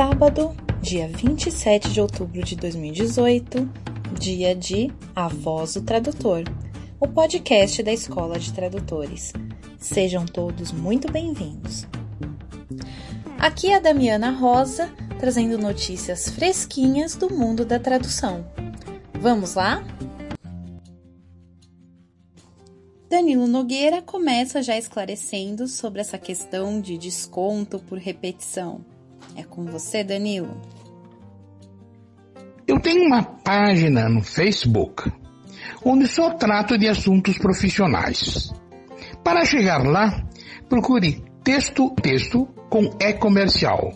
sábado, dia 27 de outubro de 2018, dia de A Voz do Tradutor, o podcast da Escola de Tradutores. Sejam todos muito bem-vindos. Aqui é a Damiana Rosa, trazendo notícias fresquinhas do mundo da tradução. Vamos lá? Danilo Nogueira começa já esclarecendo sobre essa questão de desconto por repetição. É com você, Danilo. Eu tenho uma página no Facebook onde só trato de assuntos profissionais. Para chegar lá, procure texto texto com E comercial.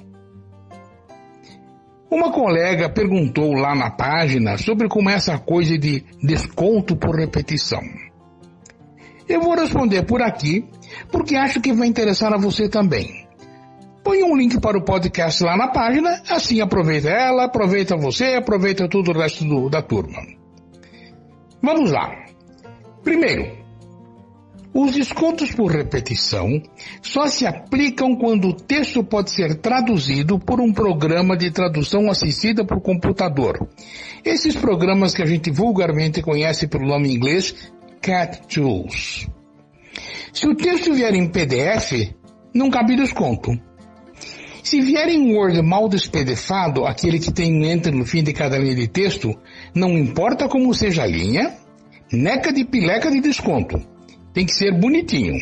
Uma colega perguntou lá na página sobre como é essa coisa de desconto por repetição. Eu vou responder por aqui, porque acho que vai interessar a você também. Põe um link para o podcast lá na página, assim aproveita ela, aproveita você, aproveita todo o resto do, da turma. Vamos lá. Primeiro, os descontos por repetição só se aplicam quando o texto pode ser traduzido por um programa de tradução assistida por computador. Esses programas que a gente vulgarmente conhece pelo nome inglês Cat Tools. Se o texto vier em PDF, não cabe desconto. Se vier em Word mal despedefado, aquele que tem enter no fim de cada linha de texto, não importa como seja a linha, neca de pileca de desconto. Tem que ser bonitinho.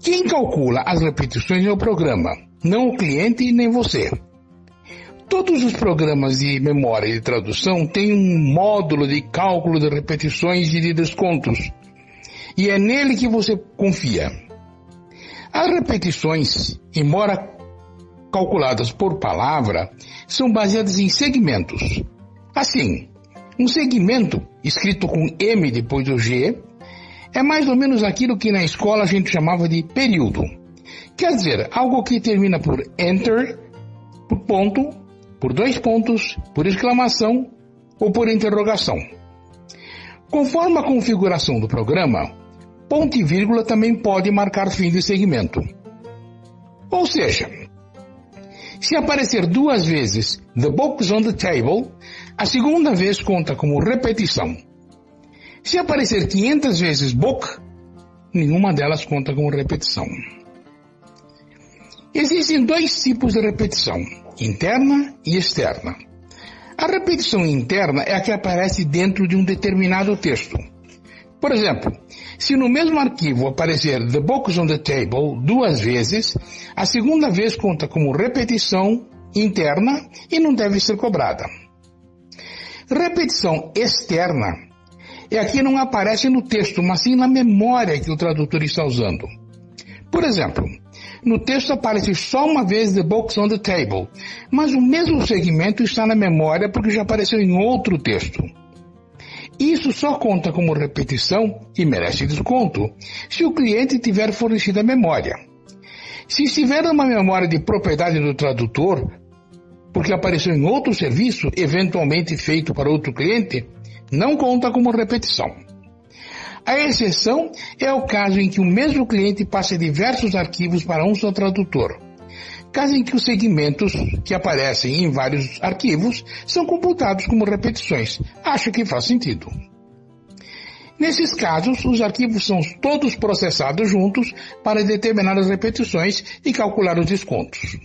Quem calcula as repetições é o programa, não o cliente nem você. Todos os programas de memória e de tradução têm um módulo de cálculo de repetições e de descontos. E é nele que você confia. As repetições, embora calculadas por palavra, são baseadas em segmentos. Assim, um segmento, escrito com M depois do G, é mais ou menos aquilo que na escola a gente chamava de período. Quer dizer, algo que termina por enter, por ponto, por dois pontos, por exclamação ou por interrogação. Conforme a configuração do programa, ponto e vírgula também pode marcar fim de segmento. Ou seja, se aparecer duas vezes the book's on the table, a segunda vez conta como repetição. Se aparecer 500 vezes book, nenhuma delas conta como repetição. Existem dois tipos de repetição, interna e externa. A repetição interna é a que aparece dentro de um determinado texto. Por exemplo, se no mesmo arquivo aparecer The Books on the Table duas vezes, a segunda vez conta como repetição interna e não deve ser cobrada. Repetição externa é a que não aparece no texto, mas sim na memória que o tradutor está usando. Por exemplo, no texto aparece só uma vez The Books on the Table, mas o mesmo segmento está na memória porque já apareceu em outro texto. Isso só conta como repetição e merece desconto se o cliente tiver fornecido a memória. Se estiver numa memória de propriedade do tradutor, porque apareceu em outro serviço, eventualmente feito para outro cliente, não conta como repetição. A exceção é o caso em que o mesmo cliente passa diversos arquivos para um só tradutor caso em que os segmentos que aparecem em vários arquivos são computados como repetições. Acho que faz sentido. Nesses casos, os arquivos são todos processados juntos para determinar as repetições e calcular os descontos.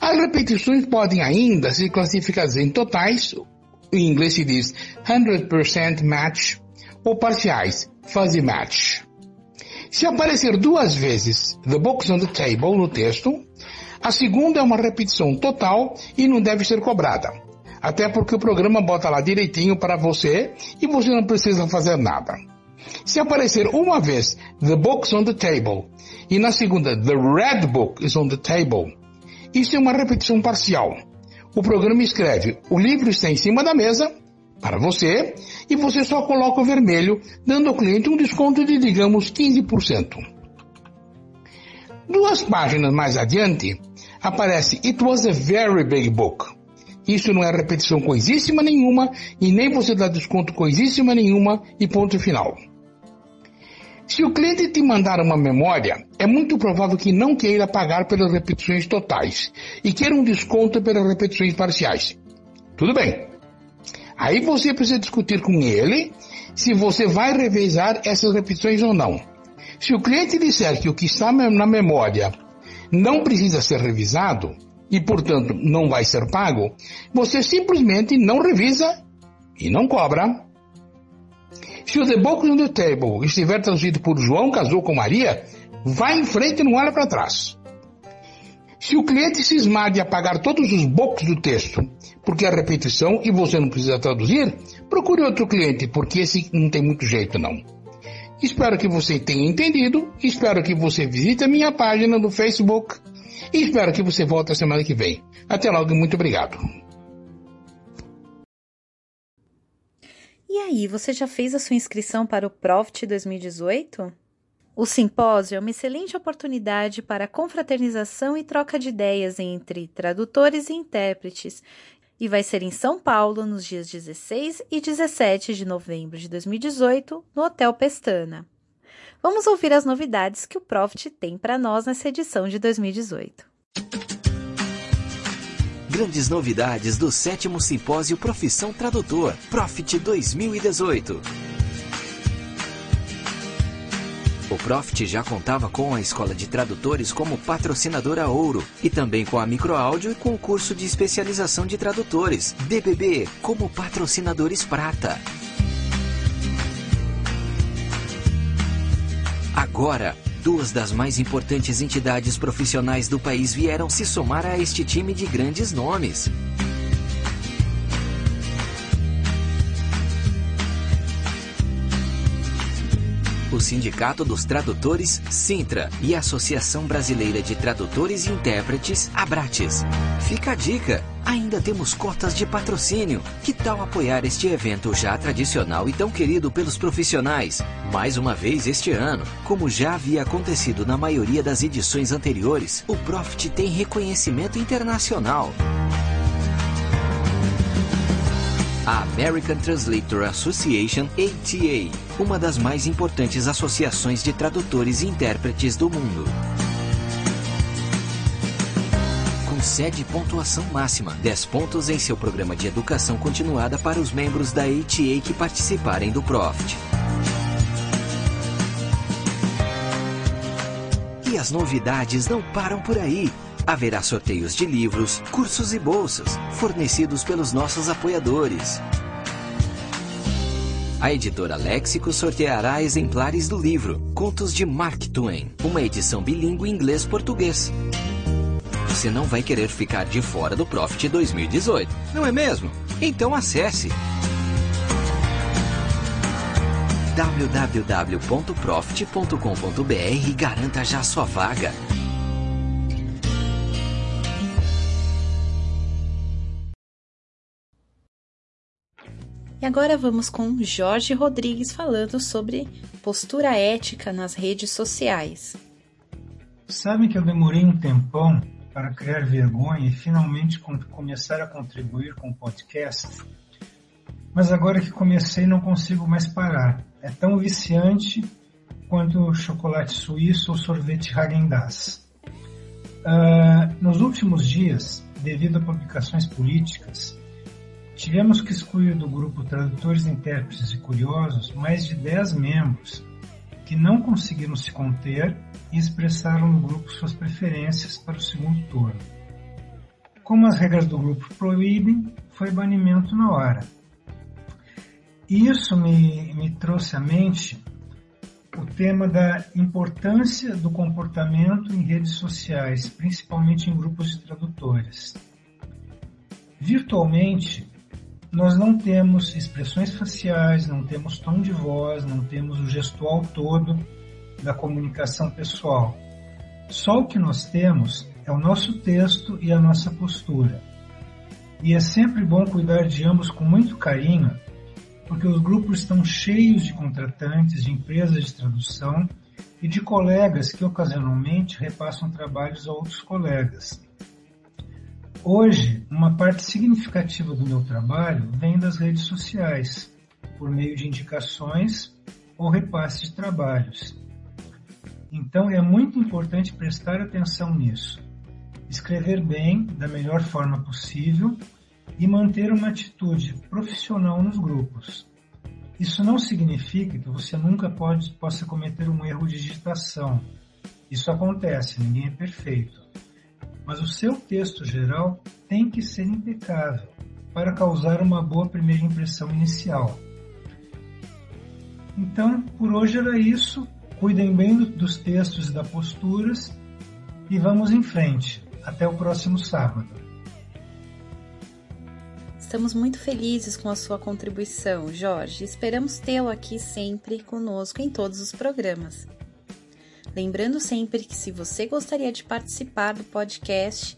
As repetições podem ainda ser classificadas em totais, em inglês se diz 100% match, ou parciais, fuzzy match. Se aparecer duas vezes the books on the table no texto, a segunda é uma repetição total e não deve ser cobrada. Até porque o programa bota lá direitinho para você e você não precisa fazer nada. Se aparecer uma vez the books on the table e na segunda the red book is on the table, isso é uma repetição parcial. O programa escreve o livro está em cima da mesa para você e você só coloca o vermelho, dando ao cliente um desconto de, digamos, 15%. Duas páginas mais adiante, aparece It was a very big book. Isso não é repetição coisíssima nenhuma e nem você dá desconto coisíssima nenhuma e ponto final. Se o cliente te mandar uma memória, é muito provável que não queira pagar pelas repetições totais e queira um desconto pelas repetições parciais. Tudo bem. Aí você precisa discutir com ele se você vai revezar essas repetições ou não. Se o cliente disser que o que está na memória não precisa ser revisado e, portanto, não vai ser pago, você simplesmente não revisa e não cobra. Se o The Book on the Table estiver traduzido por João casou com Maria, vá em frente e não olha para trás. Se o cliente cismar de apagar todos os bocos do texto, porque é repetição e você não precisa traduzir, procure outro cliente, porque esse não tem muito jeito não. Espero que você tenha entendido, espero que você visite a minha página no Facebook e espero que você volte a semana que vem. Até logo e muito obrigado. E aí, você já fez a sua inscrição para o Profit 2018? O simpósio é uma excelente oportunidade para confraternização e troca de ideias entre tradutores e intérpretes, e vai ser em São Paulo nos dias 16 e 17 de novembro de 2018, no Hotel Pestana. Vamos ouvir as novidades que o Profit tem para nós nessa edição de 2018. Grandes novidades do sétimo simpósio Profissão Tradutor, Profit 2018. O Profit já contava com a Escola de Tradutores como patrocinadora ouro e também com a Microáudio e com o curso de especialização de tradutores, DBB, como patrocinadores prata. Agora, duas das mais importantes entidades profissionais do país vieram se somar a este time de grandes nomes. O Sindicato dos Tradutores, Sintra, e a Associação Brasileira de Tradutores e Intérpretes, Abrates. Fica a dica! Ainda temos cotas de patrocínio. Que tal apoiar este evento já tradicional e tão querido pelos profissionais? Mais uma vez este ano, como já havia acontecido na maioria das edições anteriores, o Profit tem reconhecimento internacional. A American Translator Association, ATA, uma das mais importantes associações de tradutores e intérpretes do mundo. Com sede e pontuação máxima, 10 pontos em seu programa de educação continuada para os membros da ATA que participarem do Profit. E as novidades não param por aí. Haverá sorteios de livros, cursos e bolsas, fornecidos pelos nossos apoiadores. A editora Léxico sorteará exemplares do livro Contos de Mark Twain, uma edição bilíngue inglês-português. Você não vai querer ficar de fora do Profit 2018, não é mesmo? Então acesse www.profit.com.br e garanta já sua vaga. E agora vamos com Jorge Rodrigues falando sobre postura ética nas redes sociais. Sabem que eu demorei um tempão para criar vergonha e finalmente começar a contribuir com o podcast? Mas agora que comecei não consigo mais parar. É tão viciante quanto chocolate suíço ou sorvete Häagen-Dazs. Uh, nos últimos dias, devido a publicações políticas, Tivemos que excluir do grupo Tradutores, Intérpretes e Curiosos mais de 10 membros que não conseguiram se conter e expressaram no grupo suas preferências para o segundo turno. Como as regras do grupo proíbem, foi banimento na hora. Isso me, me trouxe à mente o tema da importância do comportamento em redes sociais, principalmente em grupos de tradutores. Virtualmente, nós não temos expressões faciais, não temos tom de voz, não temos o gestual todo da comunicação pessoal. Só o que nós temos é o nosso texto e a nossa postura. E é sempre bom cuidar de ambos com muito carinho, porque os grupos estão cheios de contratantes, de empresas de tradução e de colegas que ocasionalmente repassam trabalhos a outros colegas. Hoje, uma parte significativa do meu trabalho vem das redes sociais, por meio de indicações ou repasse de trabalhos. Então é muito importante prestar atenção nisso. Escrever bem, da melhor forma possível e manter uma atitude profissional nos grupos. Isso não significa que você nunca pode, possa cometer um erro de digitação. Isso acontece, ninguém é perfeito. Mas o seu texto geral tem que ser impecável para causar uma boa primeira impressão inicial. Então, por hoje era isso. Cuidem bem dos textos e das posturas e vamos em frente. Até o próximo sábado. Estamos muito felizes com a sua contribuição, Jorge. Esperamos tê-lo aqui sempre conosco em todos os programas. Lembrando sempre que se você gostaria de participar do podcast,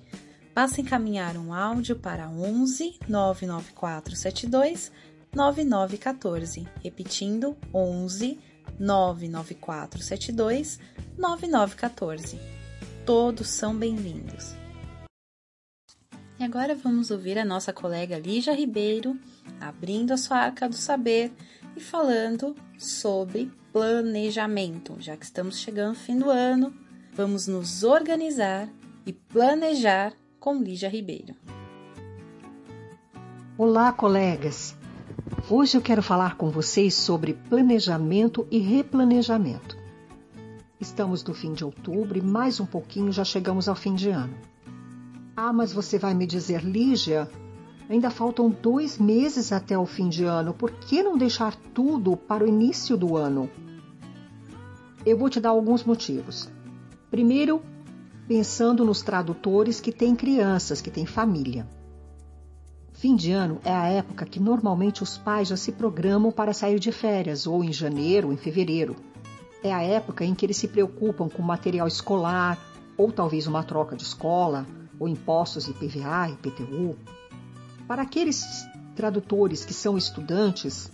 basta encaminhar um áudio para 11 99472 9914, repetindo 11 99472 9914. Todos são bem-vindos. E agora vamos ouvir a nossa colega Lígia Ribeiro abrindo a sua arca do saber e falando sobre planejamento. Já que estamos chegando ao fim do ano, vamos nos organizar e planejar com Lígia Ribeiro. Olá, colegas! Hoje eu quero falar com vocês sobre planejamento e replanejamento. Estamos no fim de outubro e mais um pouquinho já chegamos ao fim de ano. Ah, mas você vai me dizer, Lígia, ainda faltam dois meses até o fim de ano, por que não deixar tudo para o início do ano? Eu vou te dar alguns motivos. Primeiro, pensando nos tradutores que têm crianças, que têm família. Fim de ano é a época que normalmente os pais já se programam para sair de férias, ou em janeiro ou em fevereiro. É a época em que eles se preocupam com material escolar, ou talvez uma troca de escola, ou impostos IPVA IPTU. Para aqueles tradutores que são estudantes,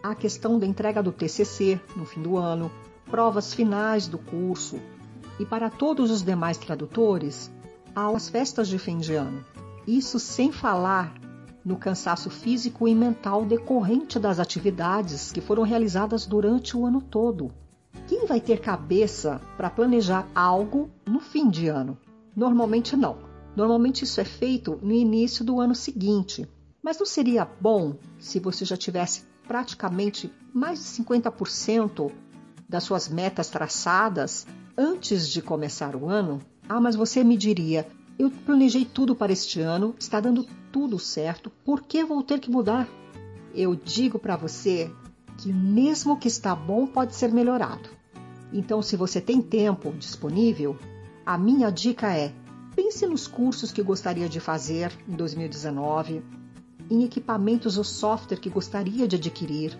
a questão da entrega do TCC no fim do ano, provas finais do curso, e para todos os demais tradutores, há as festas de fim de ano. Isso sem falar no cansaço físico e mental decorrente das atividades que foram realizadas durante o ano todo. Quem vai ter cabeça para planejar algo no fim de ano? Normalmente não. Normalmente isso é feito no início do ano seguinte. Mas não seria bom se você já tivesse praticamente mais de 50% das suas metas traçadas antes de começar o ano? Ah, mas você me diria, eu planejei tudo para este ano, está dando tudo certo, por que vou ter que mudar? Eu digo para você que mesmo que está bom pode ser melhorado. Então, se você tem tempo disponível, a minha dica é: pense nos cursos que gostaria de fazer em 2019, em equipamentos ou software que gostaria de adquirir.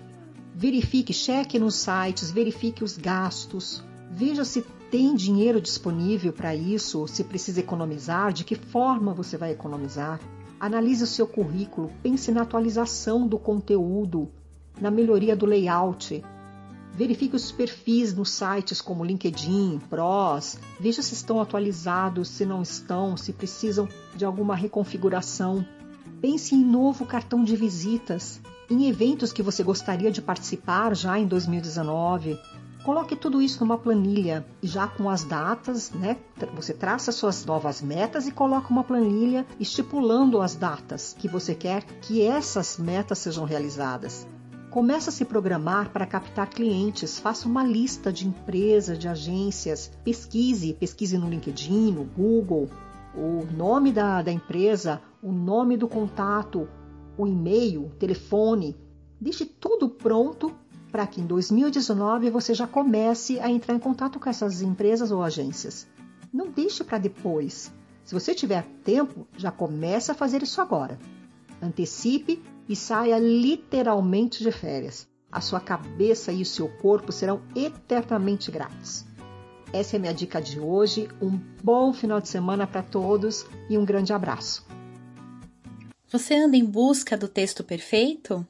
Verifique, cheque nos sites, verifique os gastos, veja se tem dinheiro disponível para isso, se precisa economizar, de que forma você vai economizar. Analise o seu currículo, pense na atualização do conteúdo, na melhoria do layout. Verifique os perfis nos sites como LinkedIn, Pros, veja se estão atualizados, se não estão, se precisam de alguma reconfiguração. Pense em novo cartão de visitas, em eventos que você gostaria de participar já em 2019 Coloque tudo isso numa planilha, já com as datas, né? Você traça suas novas metas e coloca uma planilha estipulando as datas que você quer que essas metas sejam realizadas. Comece a se programar para captar clientes, faça uma lista de empresas, de agências, pesquise, pesquise no LinkedIn, no Google, o nome da, da empresa, o nome do contato, o e-mail, telefone. Deixe tudo pronto para que em 2019 você já comece a entrar em contato com essas empresas ou agências. Não deixe para depois. Se você tiver tempo, já comece a fazer isso agora. Antecipe e saia literalmente de férias. A sua cabeça e o seu corpo serão eternamente grátis. Essa é minha dica de hoje. Um bom final de semana para todos e um grande abraço. Você anda em busca do texto perfeito?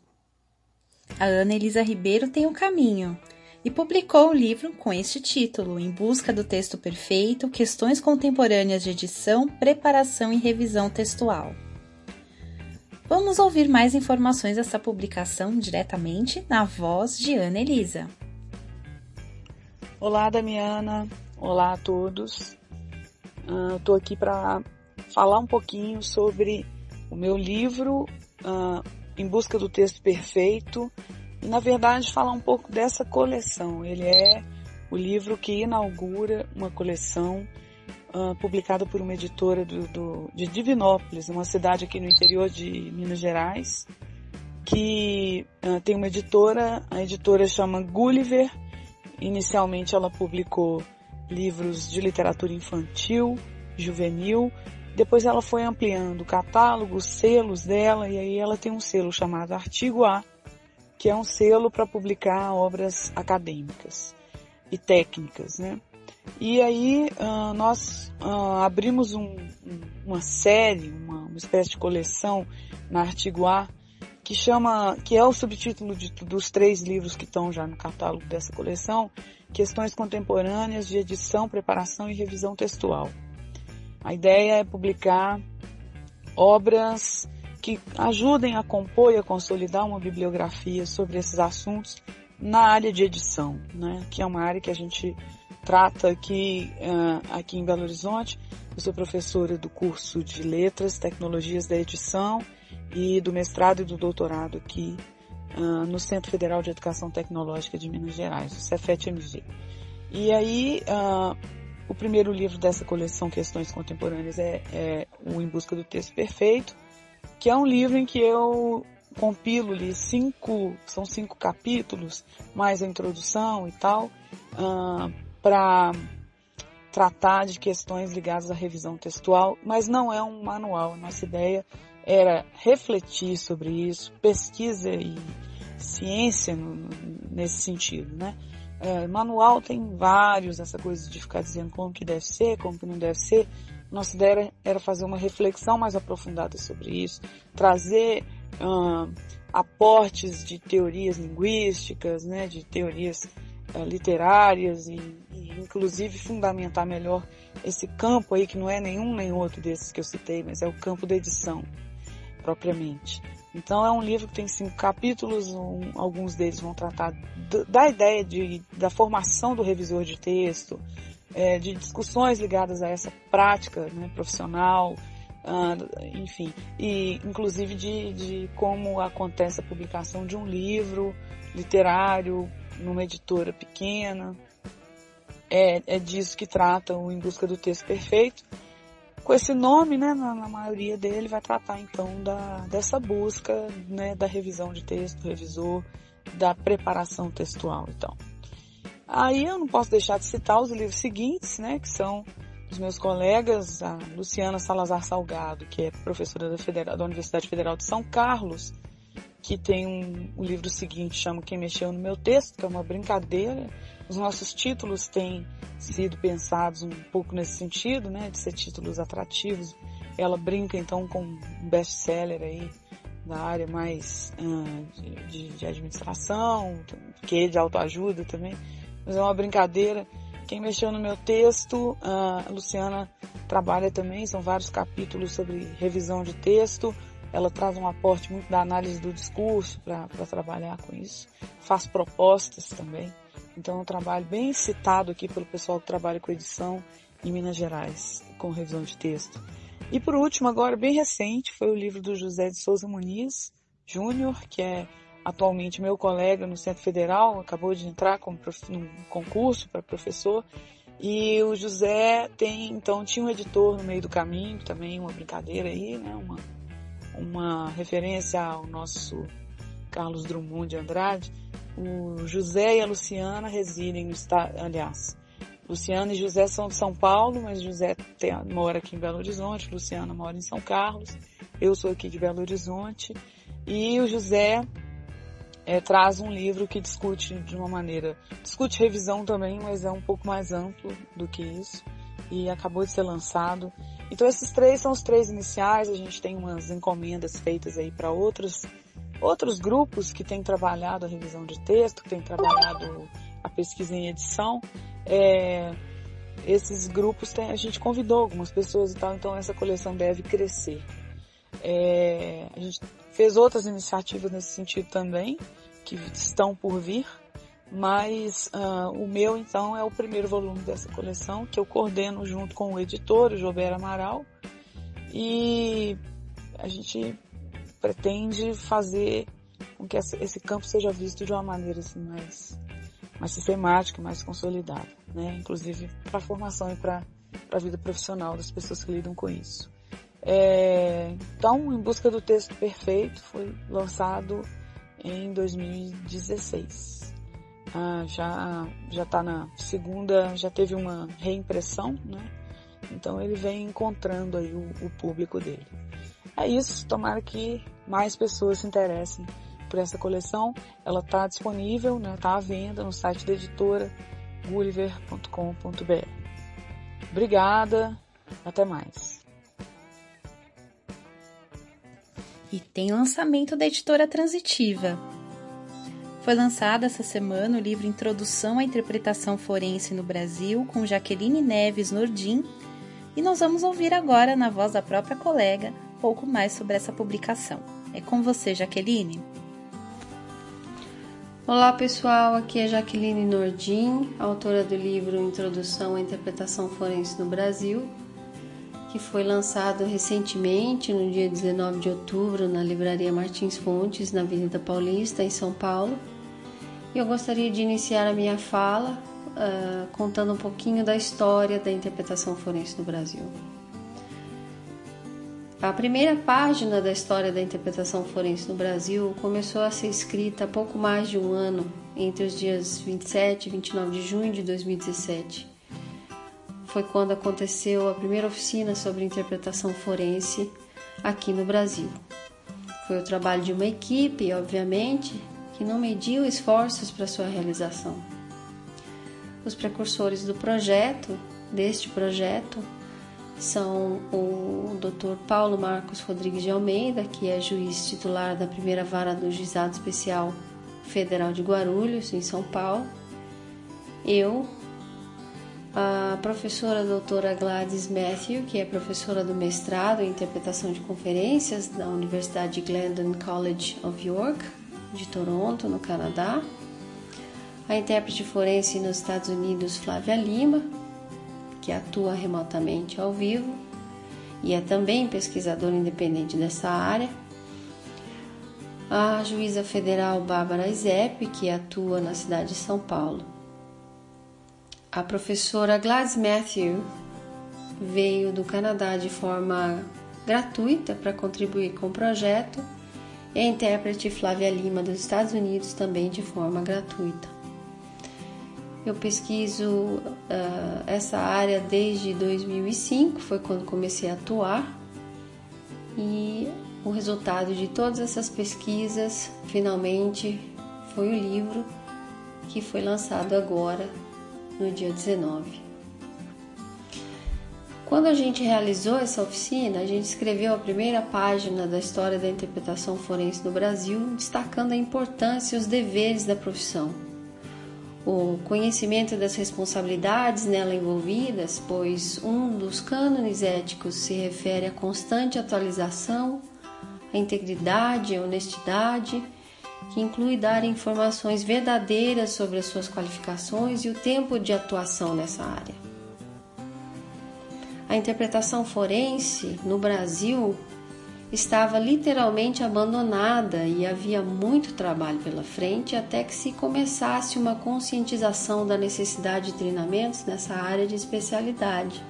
a Ana Elisa Ribeiro tem um caminho e publicou um livro com este título, Em Busca do Texto Perfeito, Questões Contemporâneas de Edição, Preparação e Revisão Textual. Vamos ouvir mais informações dessa publicação diretamente na voz de Ana Elisa. Olá, Damiana. Olá a todos. Uh, Estou aqui para falar um pouquinho sobre o meu livro uh, Em Busca do Texto Perfeito e, na verdade, falar um pouco dessa coleção. Ele é o livro que inaugura uma coleção uh, publicada por uma editora do, do, de Divinópolis, uma cidade aqui no interior de Minas Gerais, que uh, tem uma editora, a editora chama Gulliver Inicialmente ela publicou livros de literatura infantil, juvenil, depois ela foi ampliando o catálogo, os selos dela, e aí ela tem um selo chamado Artigo A, que é um selo para publicar obras acadêmicas e técnicas, né? E aí uh, nós uh, abrimos um, uma série, uma, uma espécie de coleção na Artigo A, que chama, que é o subtítulo de, dos três livros que estão já no catálogo dessa coleção, Questões Contemporâneas de Edição, Preparação e Revisão Textual. A ideia é publicar obras que ajudem a compor e a consolidar uma bibliografia sobre esses assuntos na área de edição, né? que é uma área que a gente trata aqui, uh, aqui em Belo Horizonte. Eu sou professora do curso de Letras, Tecnologias da Edição e do mestrado e do doutorado aqui uh, no Centro Federal de Educação Tecnológica de Minas Gerais, o Cefet-MG. E aí, uh, o primeiro livro dessa coleção Questões Contemporâneas é, é o Em Busca do Texto Perfeito, que é um livro em que eu compilo ali cinco, são cinco capítulos, mais a introdução e tal, uh, para tratar de questões ligadas à revisão textual, mas não é um manual. Nossa ideia era refletir sobre isso, pesquisa e ciência nesse sentido, né? É, manual tem vários, essa coisa de ficar dizendo como que deve ser, como que não deve ser. Nossa ideia era, fazer uma reflexão mais aprofundada sobre isso, trazer aportes de teorias linguísticas, né, de teorias uh, literárias e, inclusive fundamentar melhor esse campo aí que não é nenhum nem outro desses que eu citei, mas é o campo da edição propriamente. Então é um livro que tem cinco capítulos, um, alguns deles vão tratar da ideia de, da formação do revisor de texto, é, de discussões ligadas a essa prática né, profissional, uh, enfim, e inclusive de, de como acontece a publicação de um livro literário numa editora pequena. É, é disso que trata o Em Busca do Texto Perfeito com esse nome, né, na, na, maioria dele, vai tratar então da, dessa busca, né, da revisão de texto, revisor, da preparação textual, então. Aí eu não posso deixar de citar os livros seguintes, né, que são dos meus colegas, a Luciana Salazar Salgado, que é professora da, Federal, da Universidade Federal de São Carlos, que tem um, o livro seguinte, chama Quem Mexeu no Meu Texto, que é uma brincadeira os nossos títulos têm sido pensados um pouco nesse sentido, né, de ser títulos atrativos. Ela brinca então com um best-seller aí da área mais uh, de, de, administração, que é de autoajuda também, mas é uma brincadeira. Quem mexeu no meu texto, uh, a Luciana trabalha também, são vários capítulos sobre revisão de texto. Ela traz um aporte muito da análise do discurso para trabalhar com isso. Faz propostas também. Então é um trabalho bem citado aqui pelo pessoal que trabalha com edição em Minas Gerais, com revisão de texto. E por último, agora bem recente, foi o livro do José de Souza Muniz Júnior, que é atualmente meu colega no Centro Federal, acabou de entrar como num concurso para professor. E o José tem, então, tinha um editor no meio do caminho, também uma brincadeira aí, né? Uma, uma referência ao nosso Carlos Drummond de Andrade o José e a Luciana residem no estado, aliás, Luciana e José são de São Paulo, mas José tem, mora aqui em Belo Horizonte, Luciana mora em São Carlos, eu sou aqui de Belo Horizonte, e o José é, traz um livro que discute de uma maneira, discute revisão também, mas é um pouco mais amplo do que isso, e acabou de ser lançado. Então esses três são os três iniciais, a gente tem umas encomendas feitas aí para outros outros grupos que têm trabalhado a revisão de texto, que têm trabalhado a pesquisa em edição, é, esses grupos tem, a gente convidou algumas pessoas e tal, então essa coleção deve crescer. É, a gente fez outras iniciativas nesse sentido também, que estão por vir. mas uh, o meu então é o primeiro volume dessa coleção que eu coordeno junto com o editor, o Jober Amaral, e a gente pretende fazer com que esse campo seja visto de uma maneira assim, mais, mais sistemática, mais consolidada, né? inclusive para a formação e para a vida profissional das pessoas que lidam com isso. É, então, Em Busca do Texto Perfeito foi lançado em 2016. Ah, já já está na segunda, já teve uma reimpressão, né? Então ele vem encontrando aí o, o público dele. É isso, tomara que mais pessoas se interessem por essa coleção. Ela está disponível, está né, tá à venda no site da editora gulliver.com.br. Obrigada, até mais. E tem lançamento da editora Transitiva. Foi lançado essa semana o livro Introdução à Interpretação Forense no Brasil, com Jaqueline Neves Nordim, e nós vamos ouvir agora, na voz da própria colega, pouco mais sobre essa publicação. É com você, Jaqueline. Olá pessoal, aqui é Jaqueline Nordim, autora do livro Introdução à Interpretação Forense no Brasil, que foi lançado recentemente, no dia 19 de outubro, na Livraria Martins Fontes, na Avenida Paulista, em São Paulo. E eu gostaria de iniciar a minha fala uh, contando um pouquinho da história da interpretação forense no Brasil. A primeira página da história da interpretação forense no Brasil começou a ser escrita há pouco mais de um ano, entre os dias 27 e 29 de junho de 2017. Foi quando aconteceu a primeira oficina sobre interpretação forense aqui no Brasil. Foi o trabalho de uma equipe, obviamente, que não mediu esforços para sua realização. Os precursores do projeto, deste projeto, são o Dr. Paulo Marcos Rodrigues de Almeida, que é juiz titular da primeira vara do Juizado Especial Federal de Guarulhos, em São Paulo, eu, a professora doutora Gladys Matthew, que é professora do mestrado em interpretação de conferências da Universidade Glendon College of York, de Toronto, no Canadá, a intérprete forense nos Estados Unidos Flávia Lima, que atua remotamente ao vivo e é também pesquisadora independente dessa área. A juíza federal Bárbara Izep, que atua na cidade de São Paulo. A professora Gladys Matthew veio do Canadá de forma gratuita para contribuir com o projeto e a intérprete Flávia Lima dos Estados Unidos também de forma gratuita. Eu pesquiso uh, essa área desde 2005, foi quando comecei a atuar, e o resultado de todas essas pesquisas finalmente foi o livro que foi lançado agora no dia 19. Quando a gente realizou essa oficina, a gente escreveu a primeira página da história da interpretação forense no Brasil, destacando a importância e os deveres da profissão o conhecimento das responsabilidades nela envolvidas, pois um dos cânones éticos se refere à constante atualização, à integridade, à honestidade, que inclui dar informações verdadeiras sobre as suas qualificações e o tempo de atuação nessa área. A interpretação forense no Brasil estava literalmente abandonada e havia muito trabalho pela frente até que se começasse uma conscientização da necessidade de treinamentos nessa área de especialidade.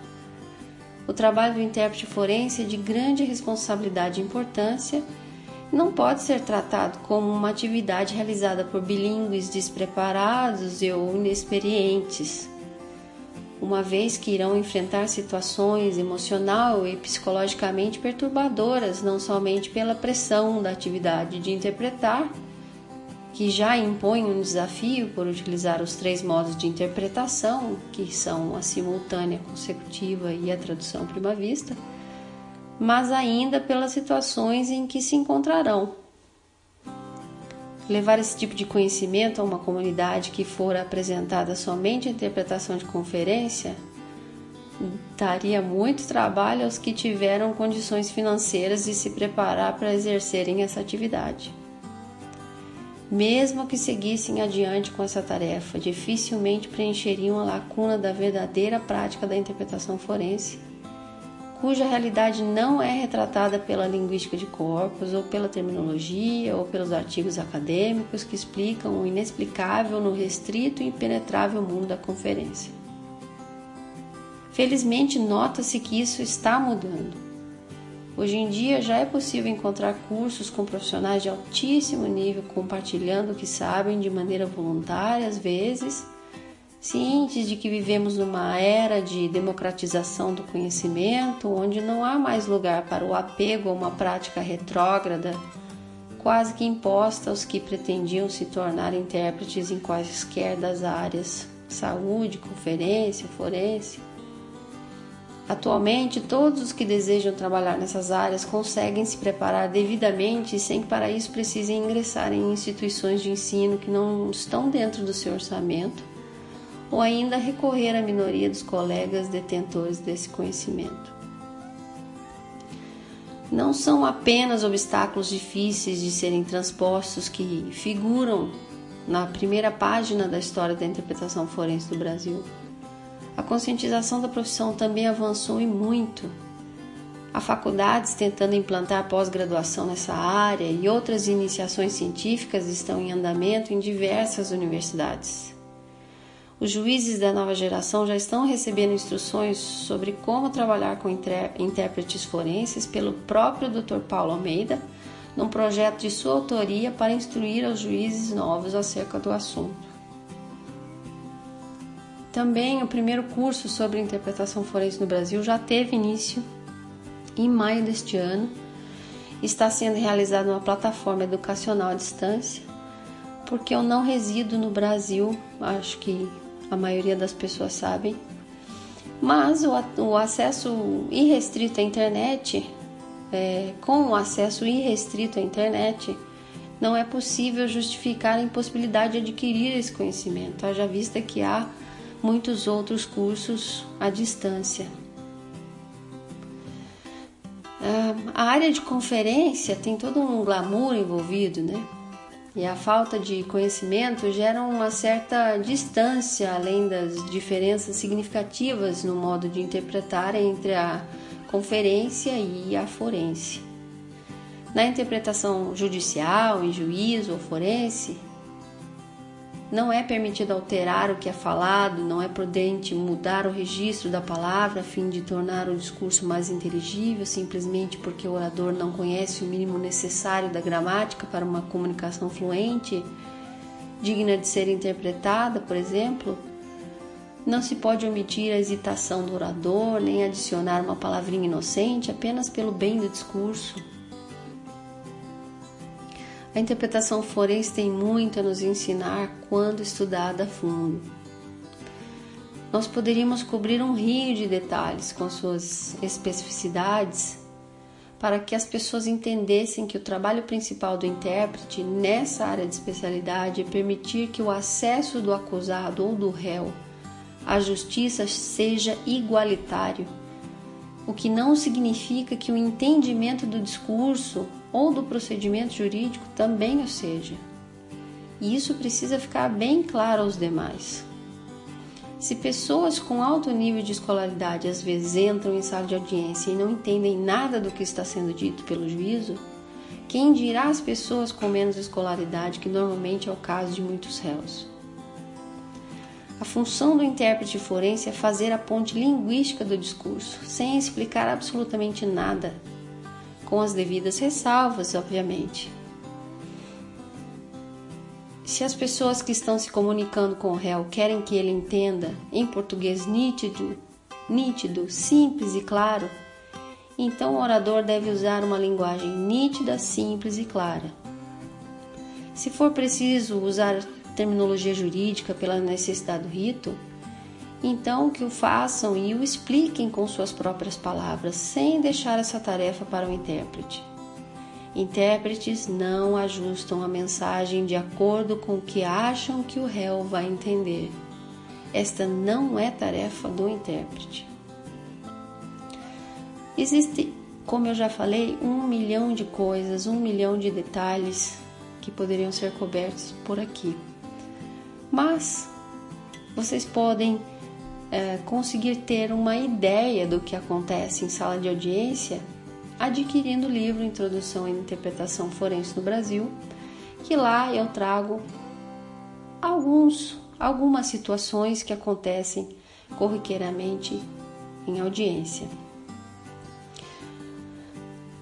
O trabalho do intérprete forense é de grande responsabilidade e importância e não pode ser tratado como uma atividade realizada por bilíngues despreparados ou inexperientes uma vez que irão enfrentar situações emocional e psicologicamente perturbadoras, não somente pela pressão da atividade de interpretar, que já impõe um desafio por utilizar os três modos de interpretação, que são a simultânea, consecutiva e a tradução prima vista, mas ainda pelas situações em que se encontrarão, Levar esse tipo de conhecimento a uma comunidade que for apresentada somente a interpretação de conferência daria muito trabalho aos que tiveram condições financeiras de se preparar para exercerem essa atividade. Mesmo que seguissem adiante com essa tarefa, dificilmente preencheriam a lacuna da verdadeira prática da interpretação forense, cuja realidade não é retratada pela linguística de corpos, ou pela terminologia, ou pelos artigos acadêmicos que explicam o inexplicável no restrito e impenetrável mundo da conferência. Felizmente, nota-se que isso está mudando. Hoje em dia já é possível encontrar cursos com profissionais de altíssimo nível compartilhando o que sabem de maneira voluntária, às vezes, cientes de que vivemos numa era de democratização do conhecimento, onde não há mais lugar para o apego a uma prática retrógrada, quase que imposta aos que pretendiam se tornar intérpretes em quaisquer das áreas saúde, conferência, forense. Atualmente, todos os que desejam trabalhar nessas áreas conseguem se preparar devidamente sem que para isso precisem ingressar em instituições de ensino que não estão dentro do seu orçamento ou ainda recorrer à minoria dos colegas detentores desse conhecimento. Não são apenas obstáculos difíceis de serem transpostos que figuram na primeira página da história da interpretação forense do Brasil a conscientização da profissão também avançou e muito. Há faculdades tentando implantar pós-graduação nessa área e outras iniciações científicas estão em andamento em diversas universidades. Os juízes da nova geração já estão recebendo instruções sobre como trabalhar com intérpretes forenses pelo próprio Dr. Paulo Almeida, num projeto de sua autoria para instruir aos juízes novos acerca do assunto. Também o primeiro curso sobre interpretação forense no Brasil já teve início em maio deste ano. Está sendo realizado numa plataforma educacional à distância, porque eu não resido no Brasil, acho que a maioria das pessoas sabem. Mas o, o acesso irrestrito à internet, é, com o acesso irrestrito à internet, não é possível justificar a impossibilidade de adquirir esse conhecimento, haja vista que há muitos outros cursos à distância. Ah, a área de conferência tem todo um glamour envolvido, né? E a falta de conhecimento gera uma certa distância, além das diferenças significativas no modo de interpretar entre a conferência e a forense. Na interpretação judicial, em juízo ou forense, não é permitido alterar o que é falado, não é prudente mudar o registro da palavra a fim de tornar o discurso mais inteligível, simplesmente porque o orador não conhece o mínimo necessário da gramática para uma comunicação fluente, digna de ser interpretada, por exemplo. Não se pode omitir a hesitação do orador, nem adicionar uma palavrinha inocente apenas pelo bem do discurso. A interpretação forense tem muito a nos ensinar quando estudada a fundo. Nós poderíamos cobrir um rio de detalhes com suas especificidades para que as pessoas entendessem que o trabalho principal do intérprete nessa área de especialidade é permitir que o acesso do acusado ou do réu à justiça seja igualitário, o que não significa que o entendimento do discurso ou do procedimento jurídico também o seja. E isso precisa ficar bem claro aos demais. Se pessoas com alto nível de escolaridade às vezes entram em sala de audiência e não entendem nada do que está sendo dito pelo juízo, quem dirá as pessoas com menos escolaridade, que normalmente é o caso de muitos réus? A função do intérprete forense é fazer a ponte linguística do discurso, sem explicar absolutamente nada, com as devidas ressalvas, obviamente. Se as pessoas que estão se comunicando com o réu querem que ele entenda em português nítido, nítido, simples e claro, então o orador deve usar uma linguagem nítida, simples e clara. Se for preciso usar terminologia jurídica pela necessidade do rito, então, que o façam e o expliquem com suas próprias palavras, sem deixar essa tarefa para o intérprete. Intérpretes não ajustam a mensagem de acordo com o que acham que o réu vai entender. Esta não é tarefa do intérprete. Existe, como eu já falei, um milhão de coisas, um milhão de detalhes que poderiam ser cobertos por aqui. Mas vocês podem é, conseguir ter uma ideia do que acontece em sala de audiência adquirindo o livro Introdução à Interpretação Forense no Brasil, que lá eu trago alguns, algumas situações que acontecem corriqueiramente em audiência.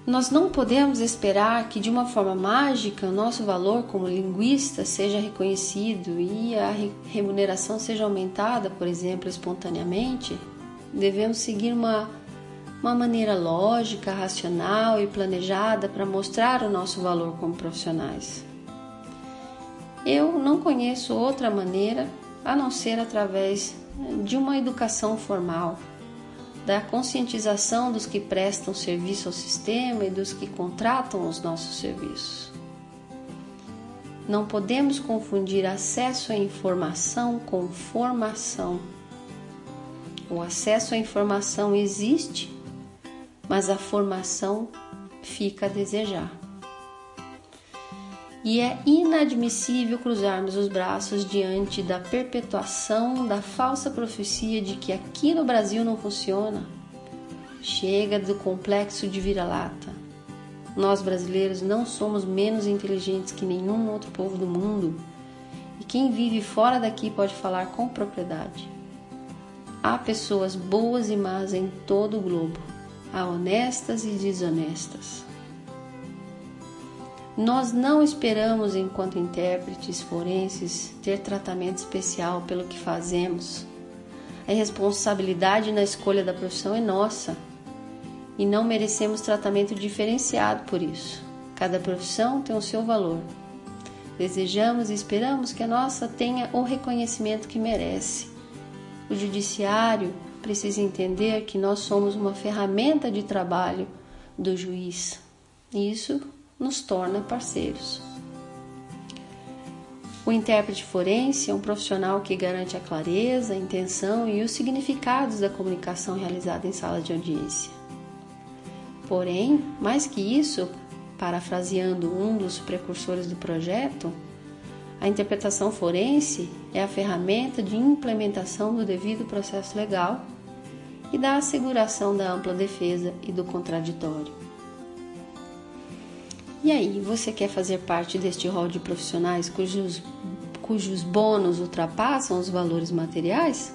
Nós não podemos esperar que de uma forma mágica o nosso valor como linguista seja reconhecido e a remuneração seja aumentada, por exemplo, espontaneamente. Devemos seguir uma, uma maneira lógica, racional e planejada para mostrar o nosso valor como profissionais. Eu não conheço outra maneira a não ser através de uma educação formal da conscientização dos que prestam serviço ao sistema e dos que contratam os nossos serviços. Não podemos confundir acesso à informação com formação. O acesso à informação existe, mas a formação fica a desejar. E é inadmissível cruzarmos os braços diante da perpetuação da falsa profecia de que aqui no Brasil não funciona. Chega do complexo de vira-lata. Nós brasileiros não somos menos inteligentes que nenhum outro povo do mundo, e quem vive fora daqui pode falar com propriedade. Há pessoas boas e más em todo o globo, há honestas e desonestas. Nós não esperamos, enquanto intérpretes forenses, ter tratamento especial pelo que fazemos. A responsabilidade na escolha da profissão é nossa e não merecemos tratamento diferenciado por isso. Cada profissão tem o seu valor. Desejamos e esperamos que a nossa tenha o reconhecimento que merece. O judiciário precisa entender que nós somos uma ferramenta de trabalho do juiz. Isso nos torna parceiros. O intérprete forense é um profissional que garante a clareza, a intenção e os significados da comunicação realizada em sala de audiência. Porém, mais que isso, parafraseando um dos precursores do projeto, a interpretação forense é a ferramenta de implementação do devido processo legal e da asseguração da ampla defesa e do contraditório. E aí, você quer fazer parte deste rol de profissionais cujos, cujos bônus ultrapassam os valores materiais?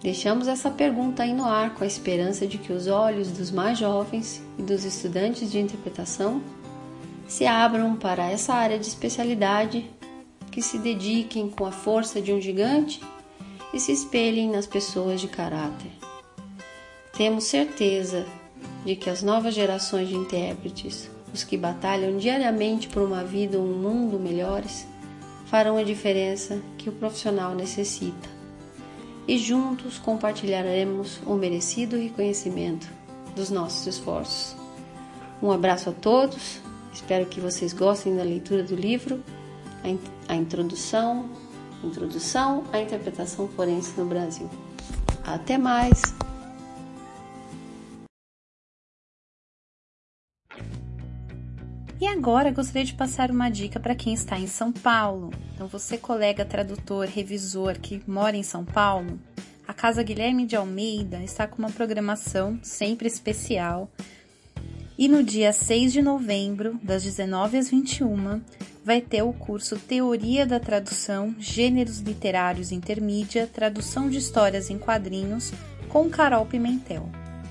Deixamos essa pergunta aí no ar com a esperança de que os olhos dos mais jovens e dos estudantes de interpretação se abram para essa área de especialidade, que se dediquem com a força de um gigante e se espelhem nas pessoas de caráter. Temos certeza de que as novas gerações de intérpretes os que batalham diariamente por uma vida ou um mundo melhores, farão a diferença que o profissional necessita. E juntos compartilharemos o merecido reconhecimento dos nossos esforços. Um abraço a todos, espero que vocês gostem da leitura do livro, a introdução, introdução à interpretação forense no Brasil. Até mais! Agora gostaria de passar uma dica para quem está em São Paulo. Então, você, colega tradutor, revisor que mora em São Paulo, a Casa Guilherme de Almeida está com uma programação sempre especial. E no dia 6 de novembro, das 19 às 21, vai ter o curso Teoria da Tradução, Gêneros Literários Intermídia, Tradução de Histórias em Quadrinhos, com Carol Pimentel.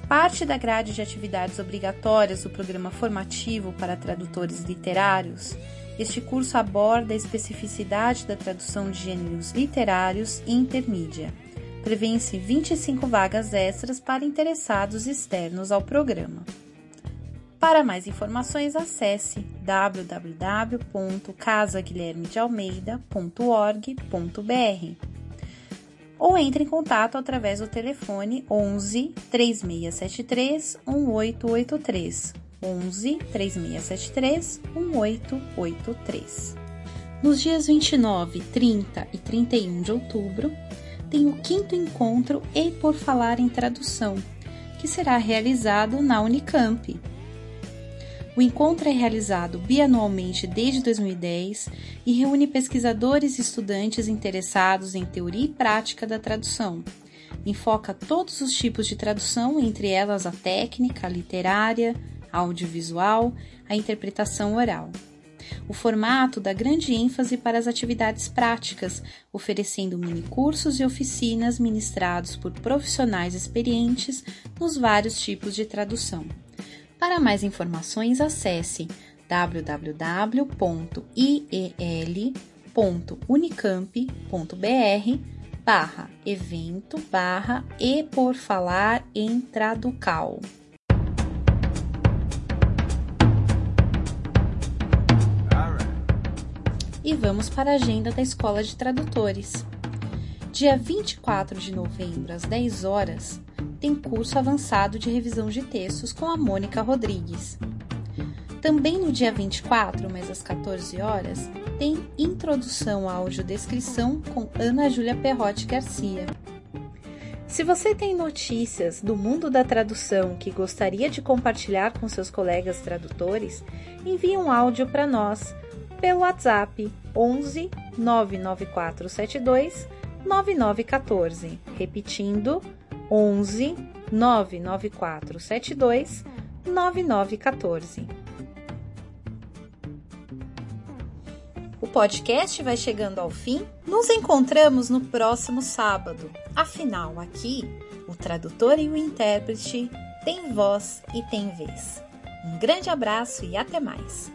Parte da grade de atividades obrigatórias do programa formativo para tradutores literários, este curso aborda a especificidade da tradução de gêneros literários e intermídia. Prevêem-se 25 vagas extras para interessados externos ao programa. Para mais informações, acesse www.casaguilhermedealmeida.org.br ou entre em contato através do telefone 11 3673 1883. 11 3673 1883. Nos dias 29, 30 e 31 de outubro, tem o quinto encontro E por Falar em Tradução, que será realizado na Unicamp. O encontro é realizado bianualmente desde 2010 e reúne pesquisadores e estudantes interessados em teoria e prática da tradução. Enfoca todos os tipos de tradução, entre elas a técnica, a literária, a audiovisual, a interpretação oral. O formato dá grande ênfase para as atividades práticas, oferecendo minicursos e oficinas ministrados por profissionais experientes nos vários tipos de tradução. Para mais informações, acesse www.iel.unicamp.br barra evento barra e por falar em traducal. E vamos para a agenda da Escola de Tradutores. Dia 24 de novembro, às 10 horas, tem curso avançado de revisão de textos com a Mônica Rodrigues. Também no dia 24, mas às 14 horas, tem Introdução à Audiodescrição com Ana Júlia Perrotti Garcia. Se você tem notícias do mundo da tradução que gostaria de compartilhar com seus colegas tradutores, envie um áudio para nós pelo WhatsApp 11 99472 9914, repetindo 11 99472 9914. O podcast vai chegando ao fim. Nos encontramos no próximo sábado. Afinal, aqui, o tradutor e o intérprete têm voz e têm vez. Um grande abraço e até mais!